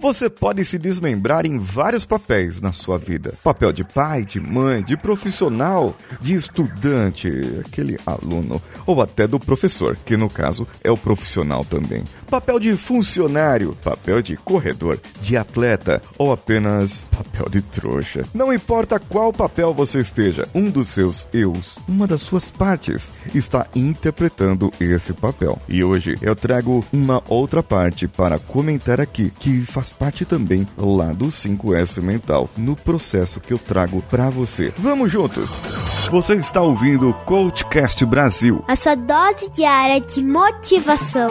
Você pode se desmembrar em vários papéis na sua vida: papel de pai, de mãe, de profissional, de estudante, aquele aluno, ou até do professor, que no caso é o profissional também. Papel de funcionário, papel de corredor, de atleta ou apenas papel de trouxa. Não importa qual papel você esteja, um dos seus eus, uma das suas partes, está interpretando esse papel. E hoje eu trago uma outra parte para comentar aqui, que faz parte também lá do 5S Mental, no processo que eu trago para você. Vamos juntos! Você está ouvindo o Coachcast Brasil. A sua dose diária de motivação.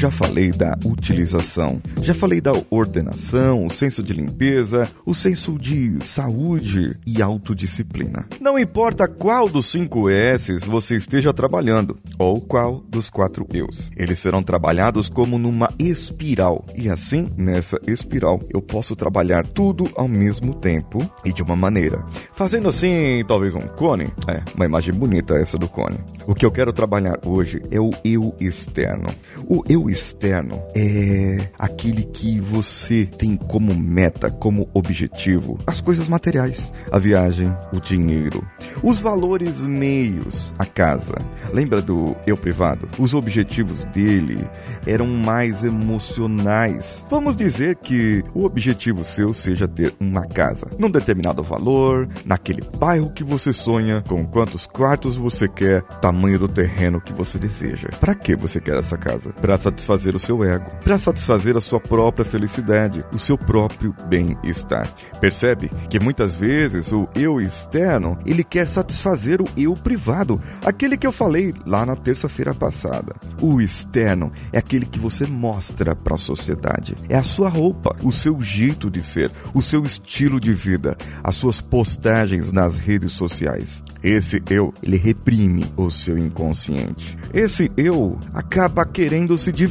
Já falei da utilização, já falei da ordenação, o senso de limpeza, o senso de saúde e autodisciplina. Não importa qual dos cinco S's você esteja trabalhando, ou qual dos quatro Eus. Eles serão trabalhados como numa espiral. E assim, nessa espiral, eu posso trabalhar tudo ao mesmo tempo e de uma maneira. Fazendo assim, talvez um cone. É, uma imagem bonita essa do cone. O que eu quero trabalhar hoje é o eu externo. O eu externo é aquele que você tem como meta, como objetivo, as coisas materiais, a viagem, o dinheiro, os valores meios, a casa. Lembra do eu privado? Os objetivos dele eram mais emocionais. Vamos dizer que o objetivo seu seja ter uma casa num determinado valor, naquele bairro que você sonha, com quantos quartos você quer, tamanho do terreno que você deseja. Para que você quer essa casa? Para satisfazer o seu ego, para satisfazer a sua própria felicidade, o seu próprio bem-estar. Percebe que muitas vezes o eu externo, ele quer satisfazer o eu privado, aquele que eu falei lá na terça-feira passada. O externo é aquele que você mostra para a sociedade. É a sua roupa, o seu jeito de ser, o seu estilo de vida, as suas postagens nas redes sociais. Esse eu, ele reprime o seu inconsciente. Esse eu acaba querendo se divertir,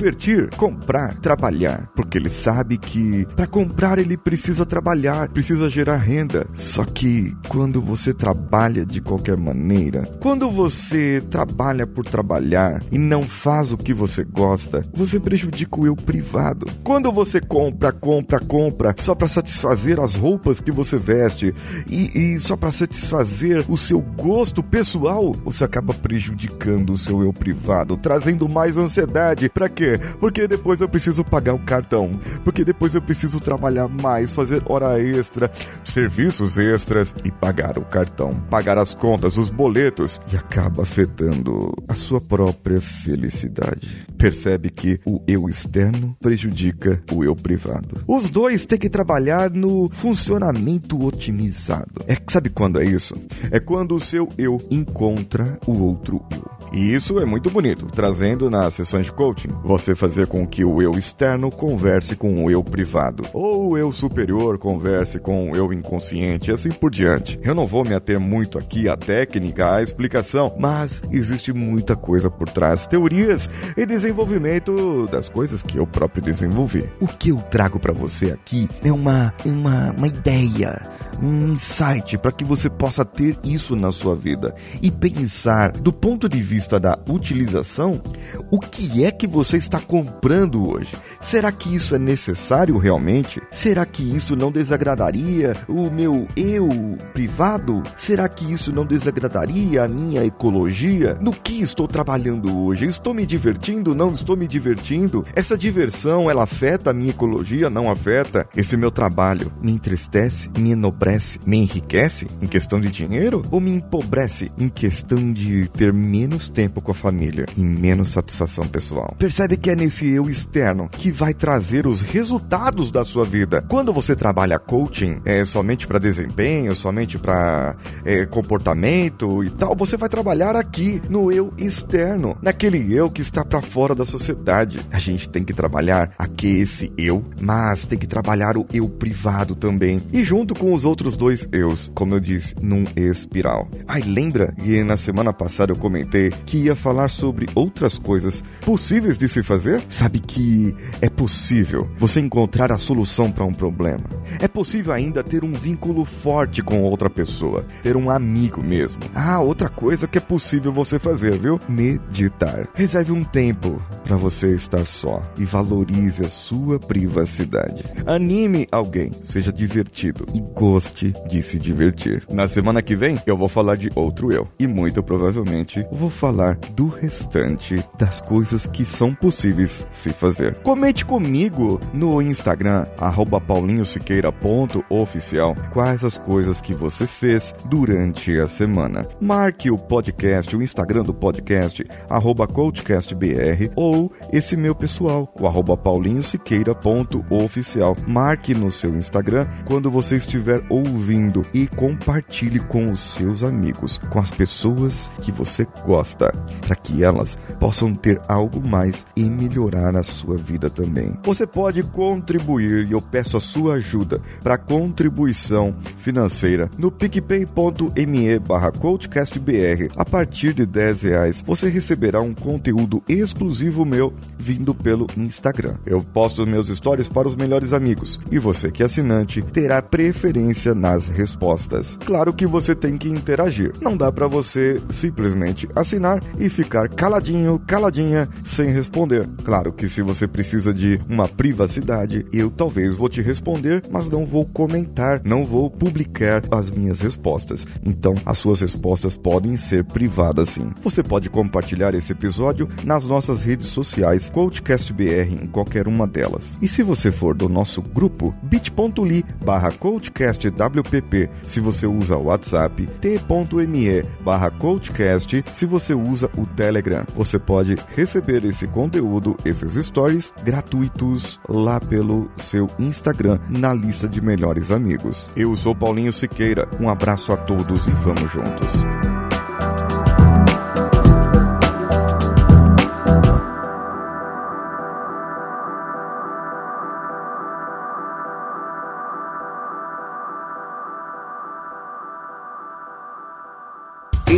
comprar, trabalhar, porque ele sabe que para comprar ele precisa trabalhar, precisa gerar renda. Só que quando você trabalha de qualquer maneira, quando você trabalha por trabalhar e não faz o que você gosta, você prejudica o eu privado. Quando você compra, compra, compra só para satisfazer as roupas que você veste e, e só para satisfazer o seu gosto pessoal, você acaba prejudicando o seu eu privado, trazendo mais ansiedade. Para quê? Porque depois eu preciso pagar o cartão, porque depois eu preciso trabalhar mais, fazer hora extra, serviços extras e pagar o cartão, pagar as contas, os boletos e acaba afetando a sua própria felicidade. Percebe que o eu externo prejudica o eu privado. Os dois têm que trabalhar no funcionamento otimizado. É sabe quando é isso? É quando o seu eu encontra o outro eu. E isso é muito bonito, trazendo nas sessões de coaching, você fazer com que o eu externo converse com o eu privado, ou o eu superior converse com o eu inconsciente, e assim por diante. Eu não vou me ater muito aqui à técnica, à explicação, mas existe muita coisa por trás, teorias e desenvolvimento das coisas que eu próprio desenvolvi. O que eu trago para você aqui é uma, uma, uma ideia, um insight para que você possa ter isso na sua vida e pensar do ponto de vista da utilização, o que é que você está comprando hoje? Será que isso é necessário realmente? Será que isso não desagradaria o meu eu privado? Será que isso não desagradaria a minha ecologia? No que estou trabalhando hoje? Estou me divertindo? Não estou me divertindo? Essa diversão, ela afeta a minha ecologia? Não afeta? Esse meu trabalho me entristece, me enobrece, me enriquece em questão de dinheiro ou me empobrece em questão de ter menos tempo com a família e menos satisfação pessoal? Percebe que é nesse eu externo que vai trazer os resultados da sua vida. Quando você trabalha coaching é somente para desempenho, somente para é, comportamento e tal, você vai trabalhar aqui no eu externo, naquele eu que está para fora da sociedade. A gente tem que trabalhar aqui esse eu, mas tem que trabalhar o eu privado também e junto com os outros dois eus, como eu disse, num espiral. Ai, lembra que na semana passada eu comentei que ia falar sobre outras coisas possíveis de se fazer? Sabe que é possível você encontrar a solução para um problema. É possível ainda ter um vínculo forte com outra pessoa, ter um amigo mesmo. Ah, outra coisa que é possível você fazer, viu? Meditar. Reserve um tempo para você estar só e valorize a sua privacidade. Anime alguém, seja divertido e goste de se divertir. Na semana que vem eu vou falar de outro eu e muito provavelmente vou falar do restante das coisas que são possíveis se fazer. Comente comigo no Instagram, paulinhosiqueira.oficial, quais as coisas que você fez durante a semana. Marque o podcast, o Instagram do podcast, arroba coachcastbr, ou esse meu pessoal, o arroba paulinhosiqueira.oficial. Marque no seu Instagram quando você estiver ouvindo e compartilhe com os seus amigos, com as pessoas que você gosta, para que elas possam ter algo mais e melhorar a sua vida também. Você pode contribuir e eu peço a sua ajuda para contribuição financeira no picpay.me barra coachcastbr. A partir de 10 reais você receberá um conteúdo exclusivo meu vindo pelo Instagram. Eu posto meus stories para os melhores amigos e você que é assinante terá preferência nas respostas. Claro que você tem que interagir. Não dá para você simplesmente assinar e ficar caladinho, caladinha sem responder. Claro que se você precisa de uma privacidade, eu talvez vou te responder, mas não vou comentar, não vou publicar as minhas respostas. Então, as suas respostas podem ser privadas sim. Você pode compartilhar esse episódio nas nossas redes sociais, CoachCastBR em qualquer uma delas. E se você for do nosso grupo, bit.ly barra CoachCastWPP se você usa o WhatsApp, t.me barra CoachCast se você usa o Telegram. Você pode receber esse conteúdo, esses stories gratuitos lá pelo seu Instagram na lista de melhores amigos. Eu sou Paulinho Siqueira, um abraço a todos e vamos juntos.